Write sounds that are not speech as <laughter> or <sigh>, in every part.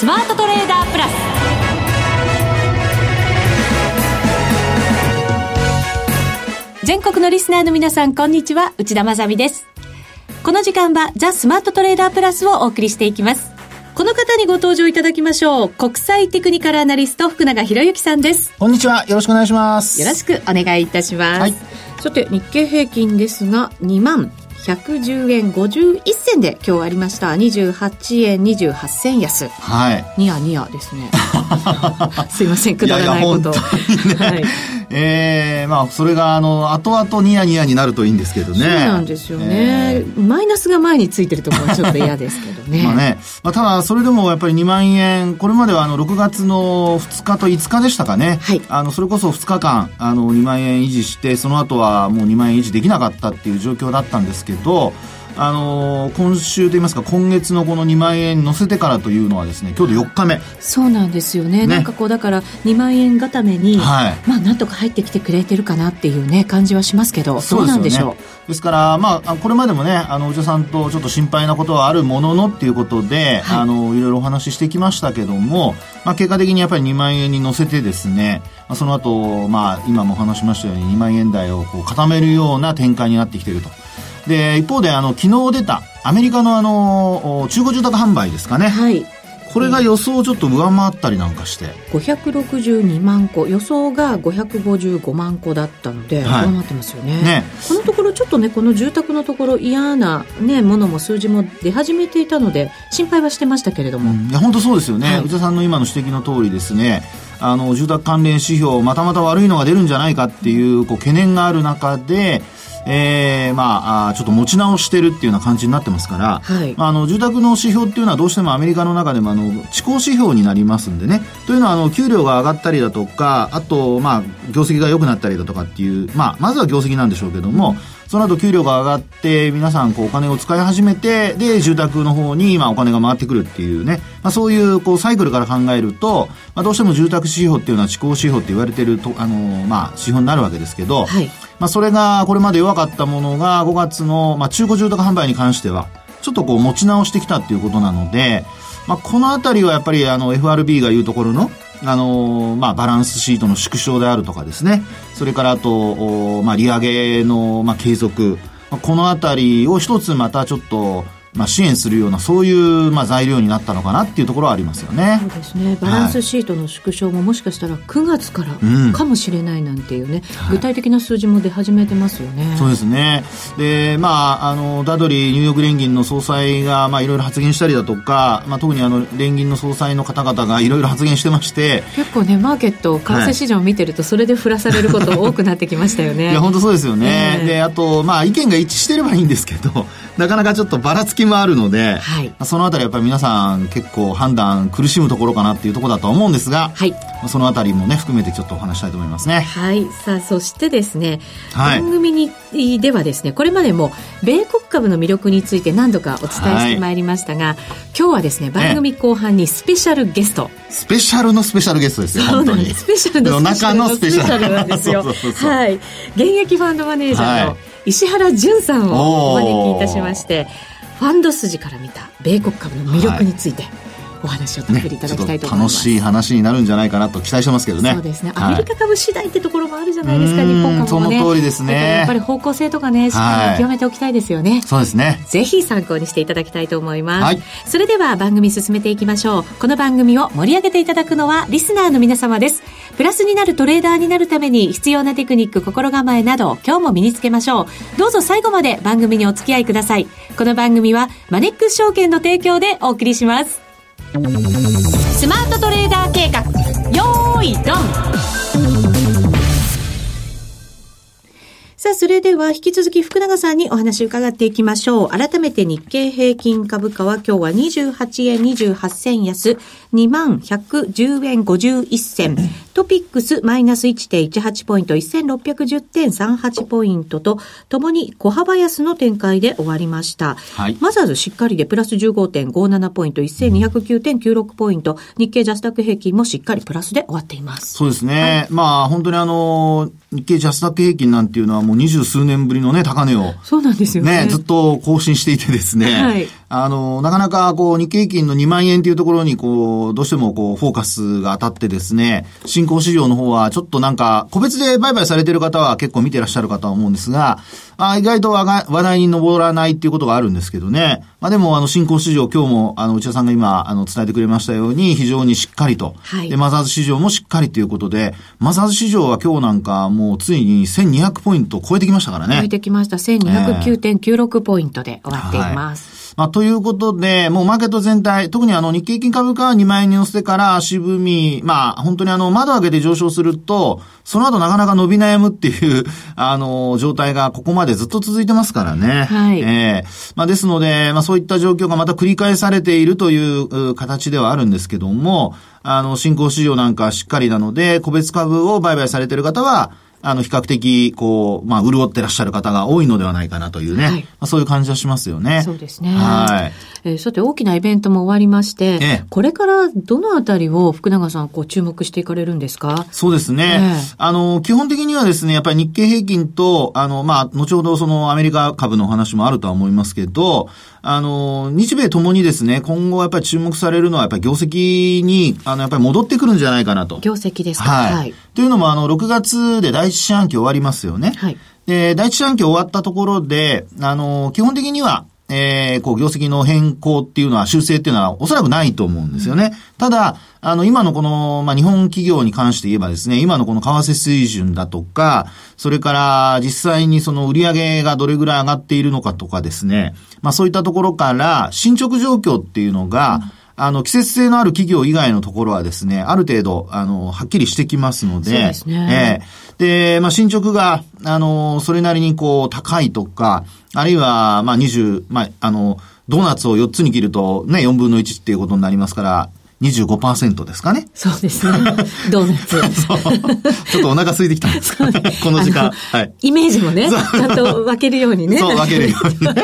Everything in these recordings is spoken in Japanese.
スマートトレーダープラス全国のリスナーの皆さんこんにちは内田まさですこの時間はザ・スマートトレーダープラスをお送りしていきますこの方にご登場いただきましょう。国際テクニカルアナリスト、福永博之さんです。こんにちは。よろしくお願いします。よろしくお願いいたします。はい、さて、日経平均ですが、2万110円51銭で今日ありました。28円28銭安。はい。ニヤニヤですね。<laughs> すいません、くだらないこと。いやいやはい。ええー、まあ、それが、あの、後々ニヤニヤになるといいんですけどね。そうなんですよね。えー、マイナスが前についてるところはちょっと嫌ですけどね。<laughs> まあね。まあ、ただ、それでもやっぱり2万円、これまではあの、6月の2日と5日でしたかね。はい。あの、それこそ2日間、あの、2万円維持して、その後はもう2万円維持できなかったっていう状況だったんですけど、あのー、今週といいますか今月のこの2万円乗せてからというのはですね今日で4日目。そうなんですよね、ね、なんかこうだから2万円固めに、はい、まあなんとか入ってきてくれてるかなっていうね感じはしますけどそうなんでしょう？ですからまあこれまでもねあのお茶さんとちょっと心配なことはあるもののっていうことで、はい、あのいろいろお話ししてきましたけども、まあ、結果的にやっぱり2万円に乗せてですね、まあ、その後まあ今も話しましたように2万円台をこう固めるような展開になってきていると。で、一方で、あの、昨日出た、アメリカのあの、中古住宅販売ですかね。はい。これが予想をちょっと上回ったりなんかして。562万個、予想が555万個だったので、はい、上回ってますよね。ね。このところちょっとね、この住宅のところ嫌なね、ものも数字も出始めていたので、心配はしてましたけれども。うん、いや、本当そうですよね。はい、内田さんの今の指摘の通りですね、あの、住宅関連指標、またまた悪いのが出るんじゃないかっていう、こう、懸念がある中で、えー、まあ、ちょっと持ち直してるっていうような感じになってますから、はい、まあ、あの、住宅の指標っていうのはどうしてもアメリカの中でも、あの、地高指標になりますんでね。というのは、あの、給料が上がったりだとか、あと、まあ、業績が良くなったりだとかっていう、まあ、まずは業績なんでしょうけども、その後給料が上がって、皆さんこうお金を使い始めて、で、住宅の方に今お金が回ってくるっていうね、まあそういうこうサイクルから考えると、まあどうしても住宅指標っていうのは地高指標って言われてると、あの、まあ指標になるわけですけど、はい、まあ、それがこれまで弱かったものが5月の、まあ、中古住宅販売に関しては、ちょっとこう持ち直してきたっていうことなので、まあ、このあたりはやっぱりあの FRB が言うところの、あの、まあ、バランスシートの縮小であるとかですね、それからあと、まあ、利上げの、まあ、継続、このあたりを一つまたちょっと、まあ、支援するようなそういう、まあ、材料になったのかなっていうところはありますよね。そうですね。バランスシートの縮小ももしかしたら9月からかもしれないなんていうね、うん、具体的な数字も出始めてますよね。はい、そうですね。で、まあ、あのダドリーニューヨーク連銀の総裁が、まあ、いろいろ発言したりだとか、まあ、特にあの連銀の総裁の方々がいろいろ発言してまして。結構ねマーケット為替市場を見てると、それで振らされること多くなってきましたよね。<laughs> いや本当そうですよね、えー、であと、まあ、意見が一致してればいいんですけどなかなかちょっとばらつきもあるので、はい、そのあたりやっぱり皆さん結構判断苦しむところかなっていうところだと思うんですが、はい、そのあたりもね含めてちょっとお話したいと思いますね。はい。さあそしてですね、はい、番組にではですねこれまでも米国株の魅力について何度かお伝えしてまいりましたが、はい、今日はですね番組後半にスペシャルゲスト、スペシャルのスペシャルゲストですよ本当に。スペシャルの中のスペシャル。なんですよ。はい。現役ファンドマネージャーの、はい石原淳さんをお招きいたしましてファンド筋から見た米国株の魅力について、はいお話をたっぷりいただきたいと思います、ね、楽しい話になるんじゃないかなと期待してますけどね。そうですねアメリカ株次第ってところもあるじゃないですか、はい、日本株もね。その通りですね。やっぱり方向性とかねしっかり見極めておきたいですよね、はい、そうですね。ぜひ参考にしていただきたいと思います、はい、それでは番組進めていきましょう。この番組を盛り上げていただくのはリスナーの皆様です。プラスになるトレーダーになるために必要なテクニック心構えなど今日も身につけましょう。どうぞ最後まで番組にお付き合いください。この番組はマネックス証券の提供でお送りしますスマートトレーダー計画。よーいドン。さあ、それでは引き続き福永さんにお話伺っていきましょう。改めて日経平均株価は今日は28円28銭安、2110円51銭。トピックスマイナス1.18ポイント、1610.38ポイントと、ともに小幅安の展開で終わりました。はい、まずはしっかりでプラス15.57ポイント、1209.96ポイント、日経ジャスタック平均もしっかりプラスで終わっています。そうですね。はい、まあ、本当にあの、日経ジャスタック平均なんていうのはもう二十数年ぶりのね、高値を。そうなんですよね。ね、ずっと更新していてですね。はい。あの、なかなかこう日経平均の2万円というところにこう、どうしてもこう、フォーカスが当たってですね、新興市場の方はちょっとなんか、個別で売買されている方は結構見てらっしゃるかとは思うんですが、あ意外と話題に上らないっていうことがあるんですけどね。まあでも、あの、新興市場、今日も、あの、内田さんが今、あの、伝えてくれましたように、非常にしっかりと。はい、で、マザーズ市場もしっかりということで、マザーズ市場は今日なんか、もうついに1200ポイント超えてきましたからね。超えてきました。1209.96ポイントで終わっています。はいまあ、ということで、もうマーケット全体、特にあの日経金株価は2万円に乗せてから足踏み、まあ、本当にあの窓開けて上昇すると、その後なかなか伸び悩むっていう、<laughs> あの、状態がここまでずっと続いてますからね。はい。ええー、まあ、ですので、まあ、そういった状況がまた繰り返されているという形ではあるんですけども、あの、新興市場なんかしっかりなので、個別株を売買されている方は、あの、比較的、こう、まあ、潤ってらっしゃる方が多いのではないかなというね、はい、まあ、そういう感じはしますよね。そうですね。はい。えー、さて、大きなイベントも終わりまして、ええ、これからどのあたりを福永さん、こう、注目していかれるんですか？そうですね。え、あの、基本的にはですね、やっぱり日経平均と、あの、まあ、後ほどそのアメリカ株の話もあるとは思いますけど、あの、日米ともにですね、今後やっぱり注目されるのは、やっぱり業績に、あの、やっぱり戻ってくるんじゃないかなと。業績ですか？はい。はい、というのも、あの、6月で第一四半期終わりますよね。はい。で、第一四半期終わったところで、あの、基本的には、えー、こう、業績の変更っていうのは、修正っていうのはおそらくないと思うんですよね。ただ、あの、今のこの、まあ、日本企業に関して言えばですね、今のこの為替水準だとか、それから実際にその売上がどれぐらい上がっているのかとかですね、まあ、そういったところから、進捗状況っていうのが、うんあの、季節性のある企業以外のところはですね、ある程度、あの、はっきりしてきますので、そうですね。えー、で、まあ、進捗が、あの、それなりにこう、高いとか、あるいは、まあ、20、まあ、あの、ドーナツを4つに切ると、ね、4分の1っていうことになりますから、25%ですかね。そうですね。<laughs> ドーナツ。ちょっとお腹空いてきたんですか、ね、<laughs> この時間。はい。イメージもね、ちゃんと分けるようにね。そう、分けるようにね。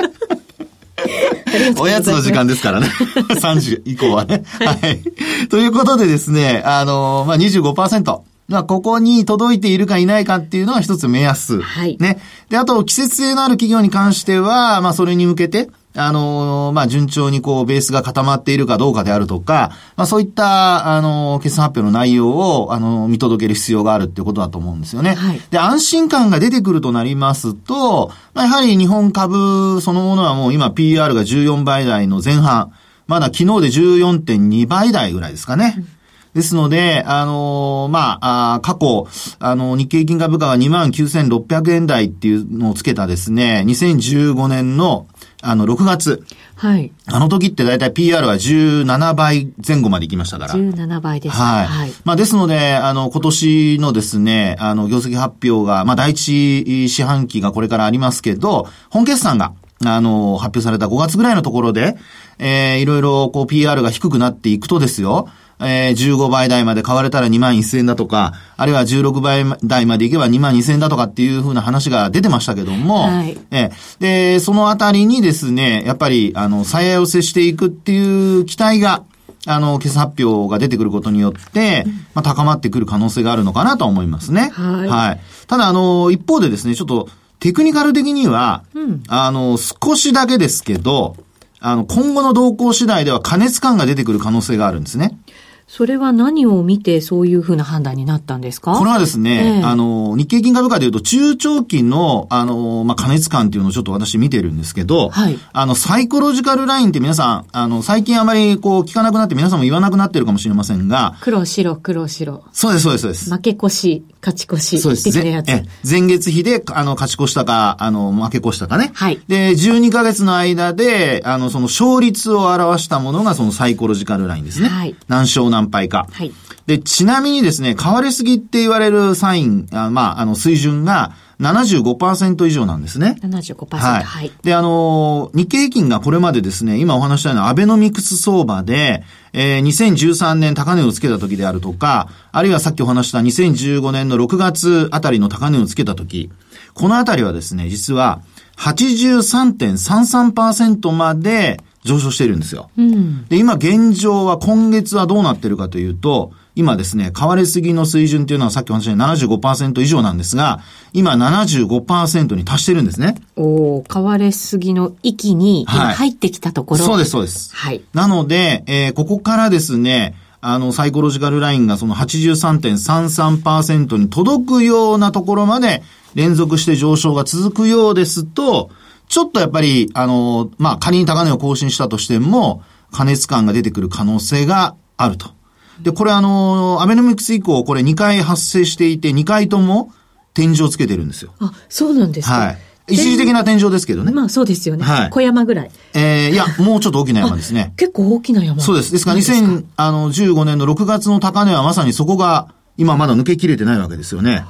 <laughs> おやつの時間ですからね。<laughs> 3時以降はね。はい。ということでですね、あの、まあ、25%。まあ、ここに届いているかいないかっていうのは一つ目安。はい。ね。で、あと、季節性のある企業に関しては、まあ、それに向けて、あの、まあ、順調にこう、ベースが固まっているかどうかであるとか、まあ、そういった、あの、決算発表の内容を、あの、見届ける必要があるっていうことだと思うんですよね。はい。で、安心感が出てくるとなりますと、まあ、やはり日本株そのものはもう今 PR が14倍台の前半、まだ昨日で14.2倍台ぐらいですかね。うんですので、あのー、まあ、あ過去、あの、日経金株価が29,600円台っていうのをつけたですね、2015年のあの、6月。はい。あの時ってだいたい PR は17倍前後まで行きましたから。17倍です。はい。はい、まあ、ですので、あの、今年のですね、あの、業績発表が、まあ、第一四半期がこれからありますけど、本決算が、あの、発表された5月ぐらいのところで、えー、いろいろ、こう、PR が低くなっていくとですよ、えー、15倍台まで買われたら2万1000円だとか、あるいは16倍台までいけば2万2000円だとかっていうふうな話が出てましたけども、はい、えー、で、そのあたりにですね、やっぱり、あの、再寄せしていくっていう期待が、あの、決算発表が出てくることによって、まあ、高まってくる可能性があるのかなと思いますね。はい。はい。ただ、あの、一方でですね、ちょっと、テクニカル的には、うん、あの、少しだけですけど、あの、今後の動向次第では加熱感が出てくる可能性があるんですね。それは何を見てそういうふうな判断になったんですか？これはですね、えー、あの、日経金株価でいうと中長期の、あの、まあ、加熱感っていうのをちょっと私見てるんですけど、はい。あの、サイコロジカルラインって皆さん、あの、最近あまりこう聞かなくなって皆さんも言わなくなってるかもしれませんが、黒白黒白。そうです、そうです、そうです。負け越し、勝ち越し。そうです。え、前月比で、あの、勝ち越したか、あの、負け越したかね。はい。で、12ヶ月の間で、あの、その勝率を表したものがそのサイコロジカルラインですね。はい。何勝何敗か。はい。で、ちなみにですね、変わりすぎって言われるサイン、あまあ、あの、水準が75%以上なんですね。75%。はい。はい、で、あの、日経平均がこれまでですね、今お話したようなアベノミクス相場で、えー、2013年高値をつけた時であるとか、あるいはさっきお話した2015年の6月あたりの高値をつけた時、このあたりはですね、実は83.33%まで上昇しているんですよ。うん、で、今現状は今月はどうなってるかというと、今ですね、買われすぎの水準っていうのはさっきお話した75%以上なんですが、今75%に達してるんですね。お買われすぎの域に入ってきたところ。はい、そうです、そうです。はい。なので、えー、ここからですね、あの、サイコロジカルラインがその83.33%に届くようなところまで連続して上昇が続くようですと、ちょっとやっぱり、あの、まあ、仮に高値を更新したとしても、加熱感が出てくる可能性があると。で、これあの、アベノミクス以降、これ2回発生していて、2回とも天井をつけてるんですよ。あ、そうなんですか。はい。一時的な天井ですけどね。まあそうですよね。はい。小山ぐらい。ええー、いや、もうちょっと大きな山ですね。結構大きな山。そうです。ですから2015年の6月の高値はまさにそこが今まだ抜けきれてないわけですよね。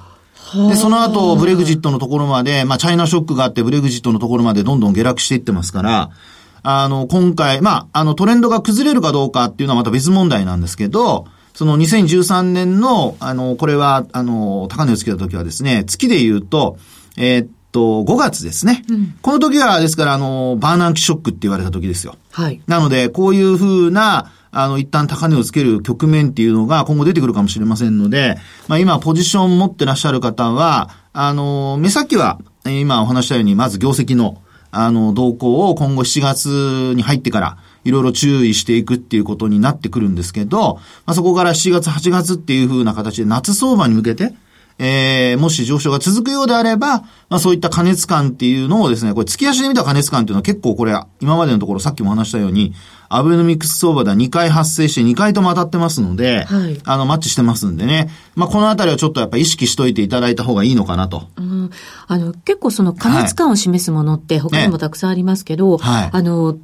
で、その後、ブレグジットのところまで、まあ、チャイナショックがあって、ブレグジットのところまでどんどん下落していってますから、あの、今回、まあ、あの、トレンドが崩れるかどうかっていうのはまた別問題なんですけど、その2013年の、あの、これは、あの、高値をつけた時はですね、月で言うと、えー、っと、5月ですね。うん、この時は、ですから、あの、バーナンキショックって言われた時ですよ。はい。なので、こういうふうな、あの、一旦高値をつける局面っていうのが今後出てくるかもしれませんので、まあ今ポジション持ってらっしゃる方は、あの、目先は、今お話したように、まず業績の、あの、動向を今後7月に入ってから、いろいろ注意していくっていうことになってくるんですけど、まあ、そこから7月、8月っていう風な形で夏相場に向けて、えー、もし上昇が続くようであれば、まあそういった加熱感っていうのをですね、これ月足で見た加熱感っていうのは結構これ、今までのところさっきも話したように、アベノミクス相場では2回発生して2回とも当たってますので、はい、あの、マッチしてますんでね。まあこのあたりはちょっとやっぱ意識しといていただいた方がいいのかなと。うん、あの、結構その加熱感を示すものって他にもたくさんありますけど、はい、あの、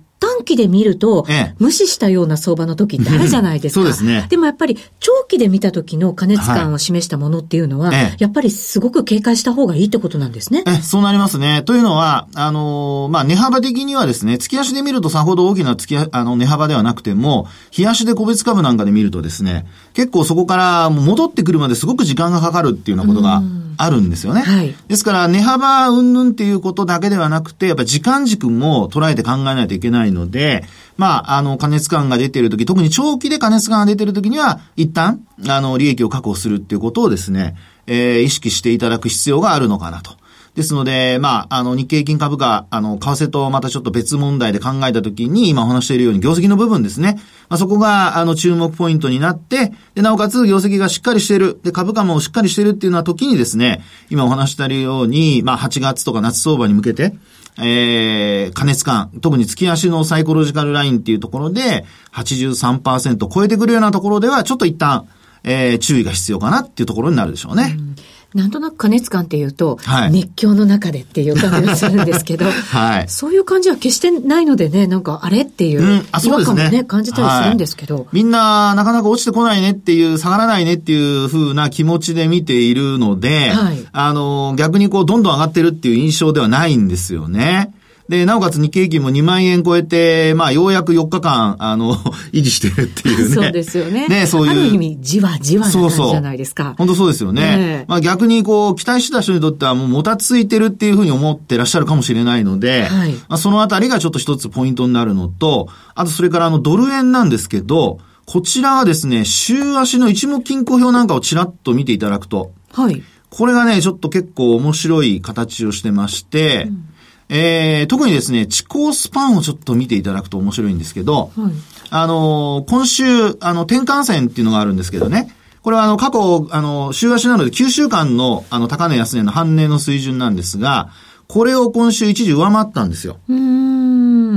短期で見ると、無視したような相場の時ってあるじゃないですか。そうですね。でもやっぱり長期で見た時の加熱感を示したものっていうのは、はい、やっぱりすごく警戒した方がいいってことなんですね。えそうなりますね。というのは、あのー、まあ、値幅的にはですね、月足で見るとさほど大きな月あの値幅ではなくても、日足で個別株なんかで見るとですね、結構そこから戻ってくるまですごく時間がかかるっていうようなことがあるんですよね。はい。ですから、値幅云々っていうことだけではなくて、やっぱり時間軸も捉えて考えないといけないので、まあ、あの、加熱感が出てるとき、特に長期で加熱感が出てるときには、一旦、あの、利益を確保するっていうことをですね、えー、意識していただく必要があるのかなと。ですので、まあ、あの、日経金株価、あの、為替とまたちょっと別問題で考えたときに、今お話しているように業績の部分ですね。まあ、そこが、あの、注目ポイントになって、で、なおかつ業績がしっかりしている、で、株価もしっかりしているっていうような時にですね、今お話しているように、まあ、8月とか夏相場に向けて、えー、加熱感、特に月足のサイコロジカルラインっていうところで、83%超えてくるようなところでは、ちょっと一旦、えー、注意が必要かなっていうところになるでしょうね。うんなんとなく加熱感っていうと、はい、熱狂の中でっていう感じがするんですけど、<laughs> はい、そういう感じは決してないのでね、なんかあれっていう、うん、あそうですね、ね、感じたりするんですけど、はい、みんななかなか落ちてこないねっていう、下がらないねっていうふうな気持ちで見ているので、はい、あの、逆にこう、どんどん上がってるっていう印象ではないんですよね。で、なおかつ日経平均も2万円超えて、まあ、ようやく4日間、あの、<laughs> 維持してるっていうね。そうですよね。ね、そういう。ある意味、じわじわな感じじゃないですか。そうそう本当そうですよね。ねまあ、逆にこう、期待してた人にとってはもうもたついてるっていうふうに思ってらっしゃるかもしれないので、はい、まあ、そのあたりがちょっと一つポイントになるのと、あとそれからあの、ドル円なんですけど、こちらはですね、週足の一目均衡表なんかをちらっと見ていただくと、はい。これがね、ちょっと結構面白い形をしてまして、うんえー、特にですね、地高スパンをちょっと見ていただくと面白いんですけど、はい、あの、今週、あの、転換線っていうのがあるんですけどね、これはあの、過去、あの、週足なので9週間の、あの、高値安値の半値の水準なんですが、これを今週一時上回ったんですよ。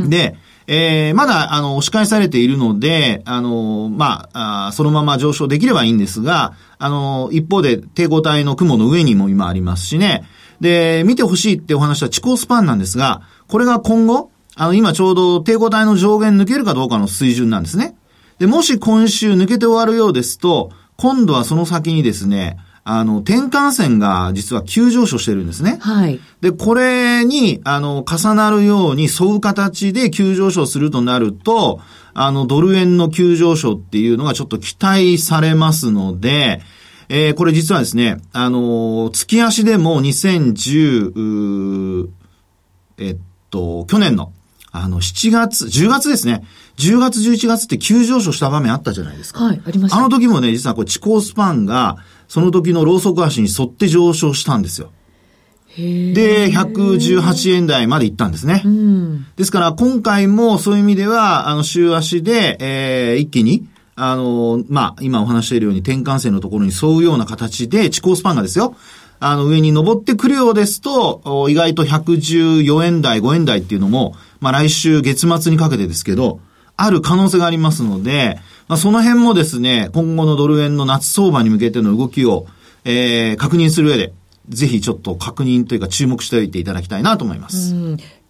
で、えー、まだ、あの、押し返されているので、あの、まあ、あそのまま上昇できればいいんですが、あの、一方で、抵抗体の雲の上にも今ありますしね、で、見てほしいってお話は地高スパンなんですが、これが今後、あの、今ちょうど抵抗体の上限抜けるかどうかの水準なんですね。で、もし今週抜けて終わるようですと、今度はその先にですね、あの、転換線が実は急上昇してるんですね。はい。で、これに、あの、重なるように沿う形で急上昇するとなると、あの、ドル円の急上昇っていうのがちょっと期待されますので、えー、これ実はですね、あのー、月足でも2010、えっと、去年のあの、7月、10月ですね。10月、11月って急上昇した場面あったじゃないですか。はい、ありました。あの時もね、実はこれ、地高スパンが、その時のローソク足に沿って上昇したんですよ。で、118円台まで行ったんですね。うん、ですから、今回もそういう意味では、あの、週足で、えー、一気に、あの、まあ、今お話しているように転換線のところに沿うような形で、地高スパンがですよ、あの、上に登ってくるようですと、意外と114円台、5円台っていうのも、まあ、来週月末にかけてですけど、ある可能性がありますので、まあ、その辺もですね、今後のドル円の夏相場に向けての動きを、えー、確認する上で、ぜひちょっと確認というか注目しておいていただきたいなと思います。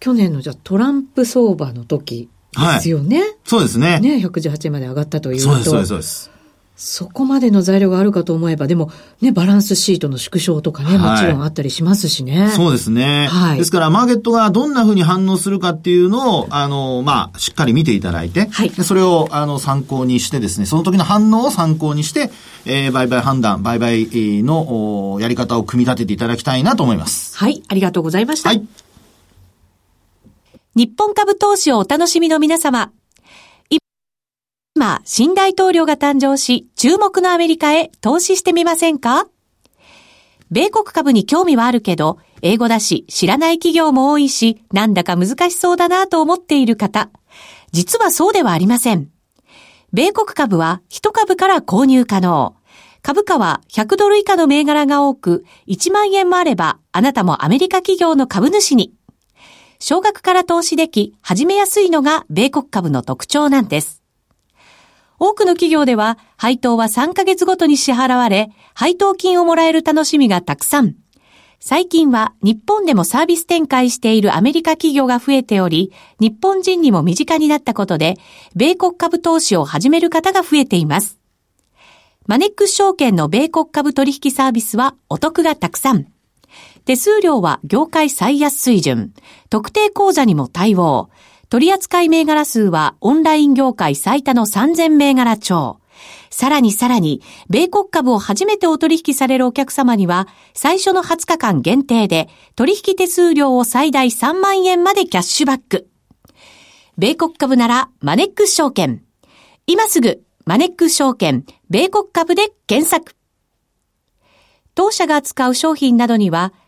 去年のじゃトランプ相場の時ですよね。はい、そうですね。ね、118円まで上がったというと。そうです、そうです、そうです。そこまでの材料があるかと思えば、でもね、バランスシートの縮小とかね、もちろんあったりしますしね。そうですね。はい。ですから、マーケットがどんなふうに反応するかっていうのを、あの、まあ、しっかり見ていただいて、はい。それを、あの、参考にしてですね、その時の反応を参考にして、えー、売買判断、売買のやり方を組み立てていただきたいなと思います。はい、ありがとうございました。はい。日本株投資をお楽しみの皆様。今、新大統領が誕生し、注目のアメリカへ投資してみませんか？米国株に興味はあるけど、英語だし、知らない企業も多いし、なんだか難しそうだなと思っている方。実はそうではありません。米国株は1株から購入可能。株価は100ドル以下の銘柄が多く、1万円もあれば、あなたもアメリカ企業の株主に。少額から投資でき、始めやすいのが米国株の特徴なんです。多くの企業では配当は3ヶ月ごとに支払われ、配当金をもらえる楽しみがたくさん。最近は日本でもサービス展開しているアメリカ企業が増えており、日本人にも身近になったことで、米国株投資を始める方が増えています。マネックス証券の米国株取引サービスはお得がたくさん。手数料は業界最安水準。特定口座にも対応。取扱銘柄数はオンライン業界最多の3000銘柄超。さらにさらに、米国株を初めてお取引されるお客様には、最初の20日間限定で、取引手数料を最大3万円までキャッシュバック。米国株なら、マネックス証券。今すぐ、マネックス証券、米国株で検索。当社が扱う商品などには、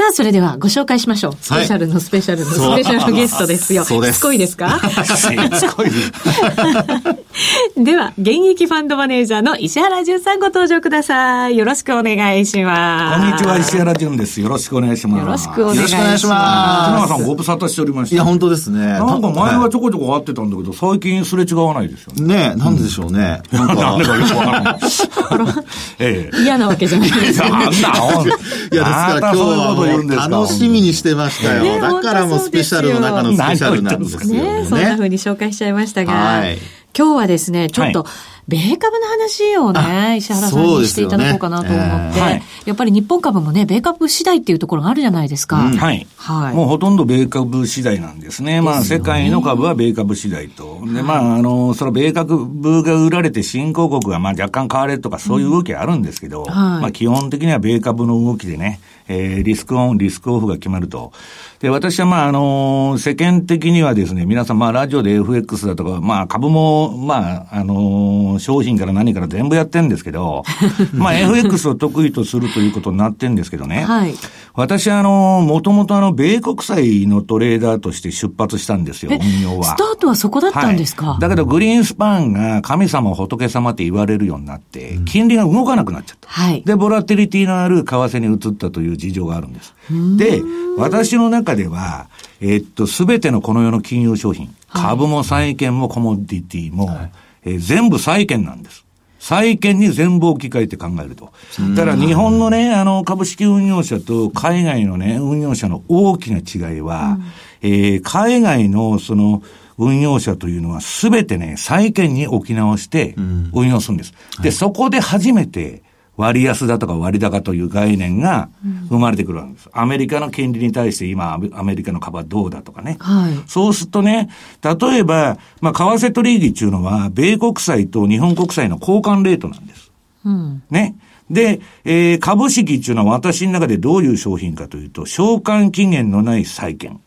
さあ、それではご紹介しましょう。スペシャルのスペシャルのスペシャルゲストですよ。そうです。しつこいですか？<laughs> しつこい <laughs> では、現役ファンドマネージャーの石原淳さんご登場ください。よろしくお願いします。こんにちは、石原淳です。よろしくお願いします。よろしくお願いします。よろしくお願いします。木永さんご無沙汰しておりました。いや、本当ですね。なんか前はちょこちょこ会ってたんだけど、最近すれ違わないですよね。ねなんででしょうね。なんか。なんでかよくわからない。<laughs> ええ。嫌なわけじゃないですよね。いや、ですから今日は言うんですか楽しみにしてましたよ。ね、だからもスペシャルの中のスペシャルなんですよね。ねそんな風に紹介しちゃいましたが、はい、今日はですね、ちょっと、米株の話をね、石原さんにしていただこうかなと思って、ねえー、やっぱり日本株もね、米株次第っていうところがあるじゃないですか。うん、はい。はい。もうほとんど米株次第なんですね。まあ、世界の株は米株次第と。で、まあ、あの、その米株が売られて新興国がまあ若干買われるとかそういう動きあるんですけど、うんはい、まあ基本的には米株の動きでね、えー、リスクオン、リスクオフが決まると。で、私はまあ、あの、世間的にはですね、皆さんまあ、ラジオで FX だとか、まあ、株も、まあ、あの、商品から何から全部やってるんですけど、<laughs> まあ、FX を得意とするということになってるんですけどね。はい。私はあの、もともとあの、米国債のトレーダーとして出発したんですよ、運用は。スタートはそこだったんですか、はい、だけど、グリーンスパンが神様仏様って言われるようになって、金利が動かなくなっちゃった。はい。で、ボラティリティのある為替に移ったという事情があるんです。で、私の中では、えっと、すべてのこの世の金融商品、株も債券もコモディティも、はい、えー、全部債券なんです。債券に全部置き換えて考えると。だから日本のね、あの、株式運用者と海外のね、運用者の大きな違いは、うん、えー、海外のその、運用者というのはすべてね、債券に置き直して運用するんです。うん、で、そこで初めて割安だとか割高という概念が生まれてくるわけです。アメリカの金利に対して今アメリカの株はどうだとかね。はい、そうするとね、例えば、まあ、為替取引っていうのは、米国債と日本国債の交換レートなんです。うん、ね。で、えー、株式っていうのは私の中でどういう商品かというと、償還期限のない債券。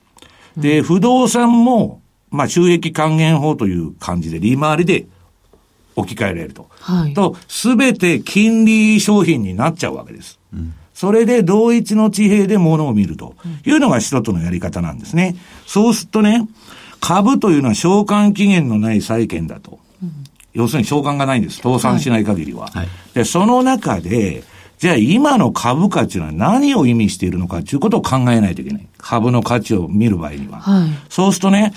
で、不動産も、まあ、収益還元法という感じで利回りで置き換えられると。はい。と、すべて金利商品になっちゃうわけです。うん。それで同一の地平で物を見るというのが一つのやり方なんですね。そうするとね、株というのは償還期限のない債券だと。うん、要するに償還がないんです。倒産しない限りは。はい、で、その中で、じゃあ今の株価っていうのは何を意味しているのかということを考えないといけない。株の価値を見る場合には。はい、そうするとね、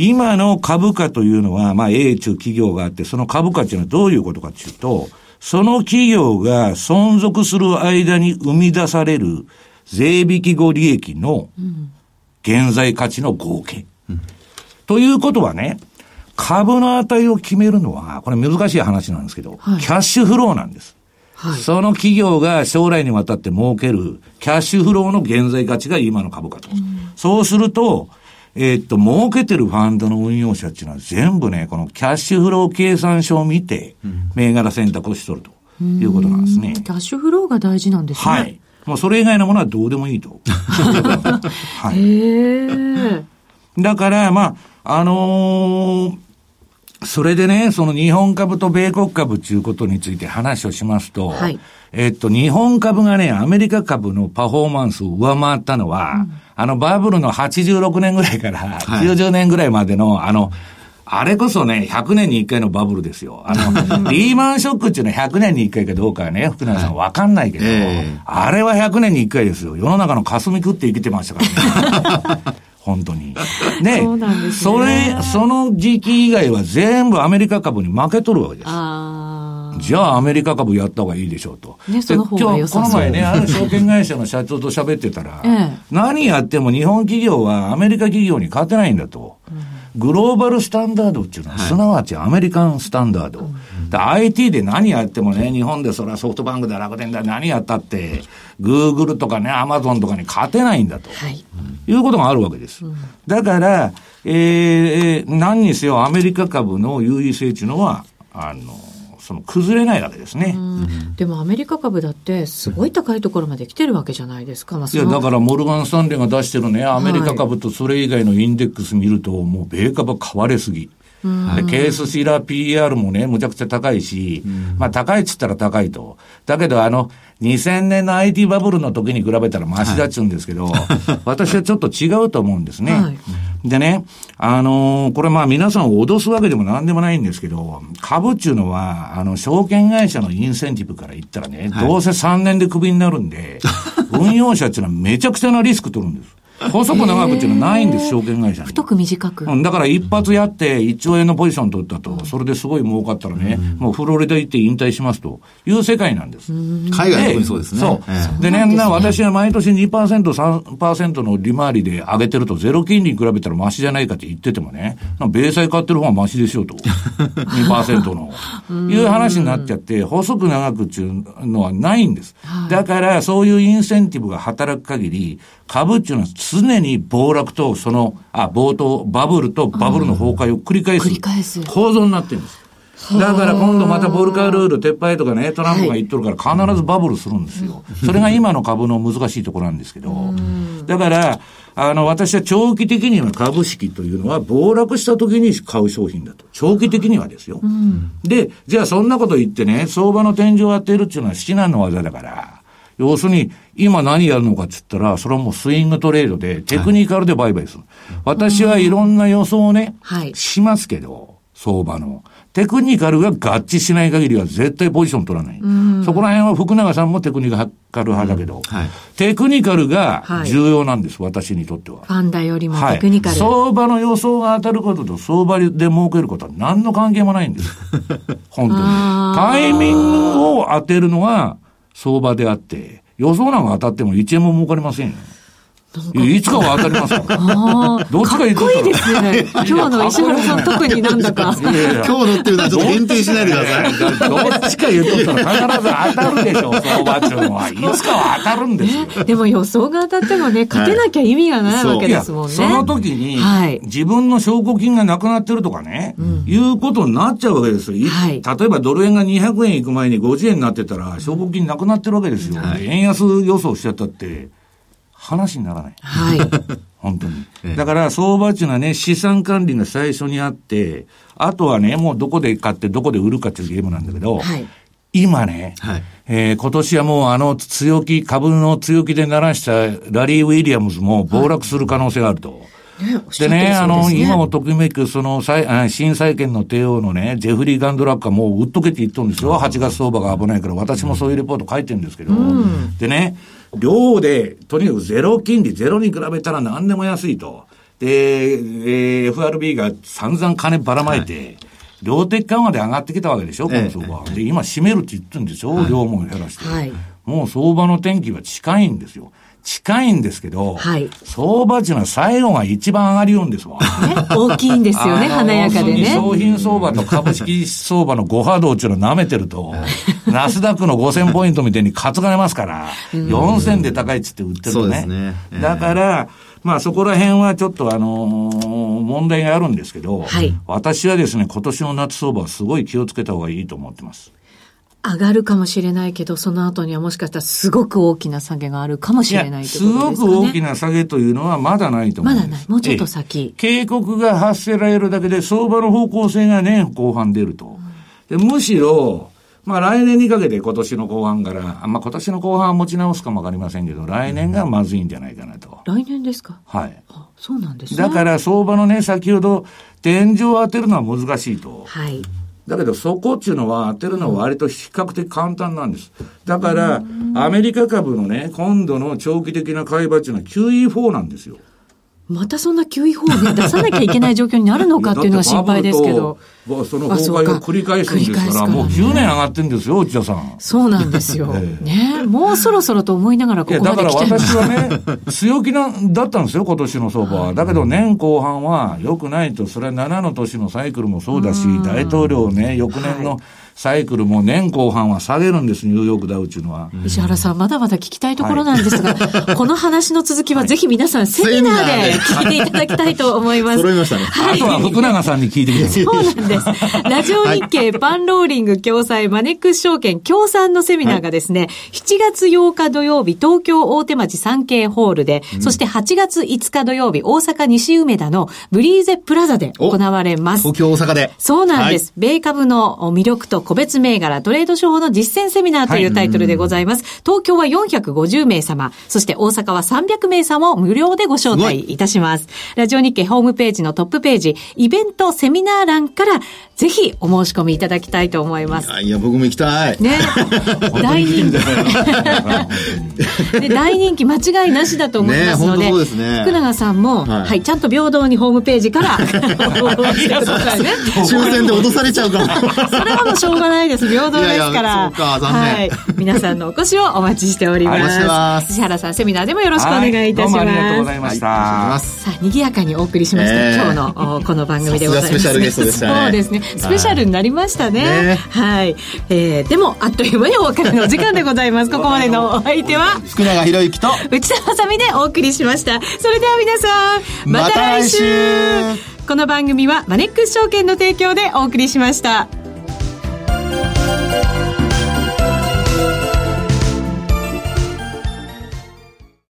今の株価というのは、まあ、A 中企業があって、その株価というのはどういうことかというと、その企業が存続する間に生み出される税引き後利益の現在価値の合計。うん、ということはね、株の値を決めるのは、これ難しい話なんですけど、はい、キャッシュフローなんです。はい、その企業が将来にわたって儲けるキャッシュフローの現在価値が今の株価と。うん、そうすると、えー、っと、儲けてるファンドの運用者っていうのは全部ね、このキャッシュフロー計算書を見て、銘柄選択をしとるということなんですね。キャッシュフローが大事なんですね。はい。もうそれ以外のものはどうでもいいと。<laughs> はい。へだから、まあ、あのー、それでね、その日本株と米国株ということについて話をしますと、はい、えっと、日本株がね、アメリカ株のパフォーマンスを上回ったのは、うん、あのバブルの86年ぐらいから90年ぐらいまでの、はい、あの、あれこそね、100年に1回のバブルですよ。あの、<laughs> リーマンショックっていうのは100年に1回かどうかはね、福永さんわかんないけど、はいえー、あれは100年に1回ですよ。世の中の霞食って生きてましたからね。<laughs> 本当に。<laughs> で、そでね、それ、その時期以外は全部アメリカ株に負けとるわけです。じゃあアメリカ株やった方がいいでしょうと。ね、その方が良さこの前ね、ある証券会社の社長と喋ってたら、<laughs> ええ、何やっても日本企業はアメリカ企業に勝てないんだと。グローバルスタンダードっていうのは、すなわちアメリカンスタンダード。で、IT で何やってもね、日本でそれはソフトバンクだ、楽天だ、何やったって、グーグルとかね、アマゾンとかに勝てないんだと。はい。いうことがあるわけです。だから、えー、何にせよアメリカ株の優位性っていうのは、あの、その崩れないわけですね。でもアメリカ株だってすごい高いところまで来てるわけじゃないですか。まあ、いや、だからモルガン・スタンレーが出してるね、アメリカ株とそれ以外のインデックス見ると、もう米株買われすぎ。で、ケースシラー PR もね、むちゃくちゃ高いし、まあ高いっつったら高いと。だけどあの、2000年の IT バブルの時に比べたらマシだっちゅうんですけど、はい、私はちょっと違うと思うんですね。はい、でね、あのー、これまあ皆さんを脅すわけでもなんでもないんですけど、株っていうのは、あの、証券会社のインセンティブから言ったらね、どうせ3年でクビになるんで、<laughs> 運用者っていうのはめちゃくちゃなリスク取るんです。<laughs> 細く長くっていうのはないんです、証券会社に。太く短く。うん、だから一発やって1兆円のポジション取ったと、それですごい儲かったらね、もうフロリダ行って引退しますという世界なんです。海外特にそうですね。そう。でね、私は毎年2%、3%の利回りで上げてると、ゼロ金利に比べたらマシじゃないかって言っててもね、米債買ってる方がマシでしょうと。<laughs> 2%の。いう話になっちゃって、細く長くっていうのはないんです。だから、そういうインセンティブが働く限り、株っていうのは常に暴落と、その、あ、暴騰、バブルとバブルの崩壊を繰り返す。繰り返す。構造になってるんです。だから今度またボルカールール撤廃とかね、トランプが言っとるから必ずバブルするんですよ。それが今の株の難しいところなんですけど。だから、あの、私は長期的には株式というのは暴落した時に買う商品だと。長期的にはですよ。で、じゃあそんなこと言ってね、相場の天井を当てるっていうのは至難の技だから、要するに、今何やるのかって言ったら、それはもうスイングトレードで、テクニカルで売買する。はい、私はいろんな予想をね、はい、しますけど、相場の。テクニカルが合致しない限りは絶対ポジション取らない。そこら辺は福永さんもテクニカル派だけど、はい、テクニカルが重要なんです、はい、私にとっては。ファンダよりもテクニカル、はい、相場の予想が当たることと相場で儲けることは何の関係もないんです。<laughs> 本当に。タイミングを当てるのが相場であって、予想なんか当たっても1円も儲かりませんよ。いつかは当たりますかどっちか言っかっこいいですね。今日の石原さん特になんだか。今日のっていうのはちょっと限定しないでください。どっちか言っとったら必ず当たるでしょう、相場っていうのは。いつかは当たるんですよ。でも予想が当たってもね、勝てなきゃ意味がないわけですもんね。その時に、自分の証拠金がなくなってるとかね、いうことになっちゃうわけですよ。例えばドル円が200円いく前に50円になってたら、証拠金なくなってるわけですよ。円安予想しちゃったって。話にならない。はい。<laughs> 本当に。だから相場っていうのはね、資産管理が最初にあって、あとはね、もうどこで買ってどこで売るかっていうゲームなんだけど、はい、今ね、はい、えー、今年はもうあの強気、株の強気で鳴らしたラリー・ウィリアムズも暴落する可能性があると。はいでね、あの、今をときめく、その、新債権の帝王のね、ジェフリー・ガンドラッカーもう売っとけって言っとるんですよ。8月相場が危ないから、私もそういうレポート書いてるんですけど。うん、でね、量で、とにかくゼロ金利、ゼロに比べたら何でも安いと。で、えー、FRB が散々金ばらまいて、はい量的緩和で上がってきたわけでしょ、この相場。で、今、閉めるって言ってるんでしょ、はい、量も減らして、はい。もう相場の天気は近いんですよ。近いんですけど、はい、相場っていうのは最後が一番上がりようんですわ。ね、大きいんですよね、華やかでね。商品相場と株式相場の誤波動っていうのを舐めてると、ナスダックの5000ポイントみたいに担がれますから、4000で高いっつって売ってるね。ねえー、だから、まあそこら辺はちょっとあのー、問題があるんですけど、はい、私はですね、今年の夏相場はすごい気をつけた方がいいと思ってます。上がるかもしれないけど、その後にはもしかしたらすごく大きな下げがあるかもしれないといすかね。すごく大きな下げというのはまだないと思います。まだない。もうちょっと先。警告が発せられるだけで相場の方向性が年後半出ると。でむしろ、まあ来年にかけて今年の後半から、まあ今年の後半持ち直すかもわかりませんけど、来年がまずいんじゃないかなと。来年ですか？はい。そうなんですね。だから相場のね、先ほど天井を当てるのは難しいと。はい。だけどそこっていうのは当てるのは割と比較的簡単なんです。だから、アメリカ株のね、今度の長期的な買い場っていうのは QE4 なんですよ。またそんな QE4 で出さなきゃいけない状況になるのかっていうのは心配ですけど。その崩壊を繰り返すんですから、もう9年上がってんですよ、内田さん。そうなんですよ。ね。もうそろそろと思いながらここまで来てだから私はね、強気な、だったんですよ、今年の相場は。だけど年後半は良くないと、それは7の年のサイクルもそうだし、大統領ね、翌年の、はいサイクルも年後半は下げるんです、ニューヨークダウっていうのは。石原さん、まだまだ聞きたいところなんですが、はい、この話の続きはぜひ皆さん、セミナーで聞いていただきたいと思います。揃いましたね。はい、あとは福永さんに聞いてください。そうなんです。ラジオ日経パンローリング共催マネックス証券協賛のセミナーがですね、はい、7月8日土曜日、東京大手町産経ホールで、うん、そして8月5日土曜日、大阪西梅田のブリーゼプラザで行われます。東京大阪で。そうなんです。はい、米株の魅力と個別銘柄、トレード手法の実践セミナーというタイトルでございます。はい、東京は450名様、そして大阪は300名様を無料でご招待いたします。ラジオ日経ホームページのトップページ、イベントセミナー欄から、ぜひお申し込みいただきたいと思います。いや、僕も行きたい。ね。<laughs> 大人気。<laughs> で大人気間違いなしだと思いますので、ねね、福永さんも、はい、はい、ちゃんと平等にホームページから <laughs> 抽選で脅されちゃうかも。それはもうしょうがないです。平等ですから。そうか、残念。はい。皆さんのお越しをお待ちしております。お願いします。石原さん、セミナーでもよろしくお願いいたします。はい、ありがとうございました。はい、さあ、賑やかにお送りしました、えー、今日のこの番組でございます。スペシャルゲストでしたね。そうですね。スペシャルになりましたね。ねはい。えー、でも、あっという間にお別れの時間でございます。<laughs> ここまでのお相手は、福永博之と、内田まさみでお送りしました。それでは皆さん、また来週ま、この番組はマネックス証券の提供でお送りしました。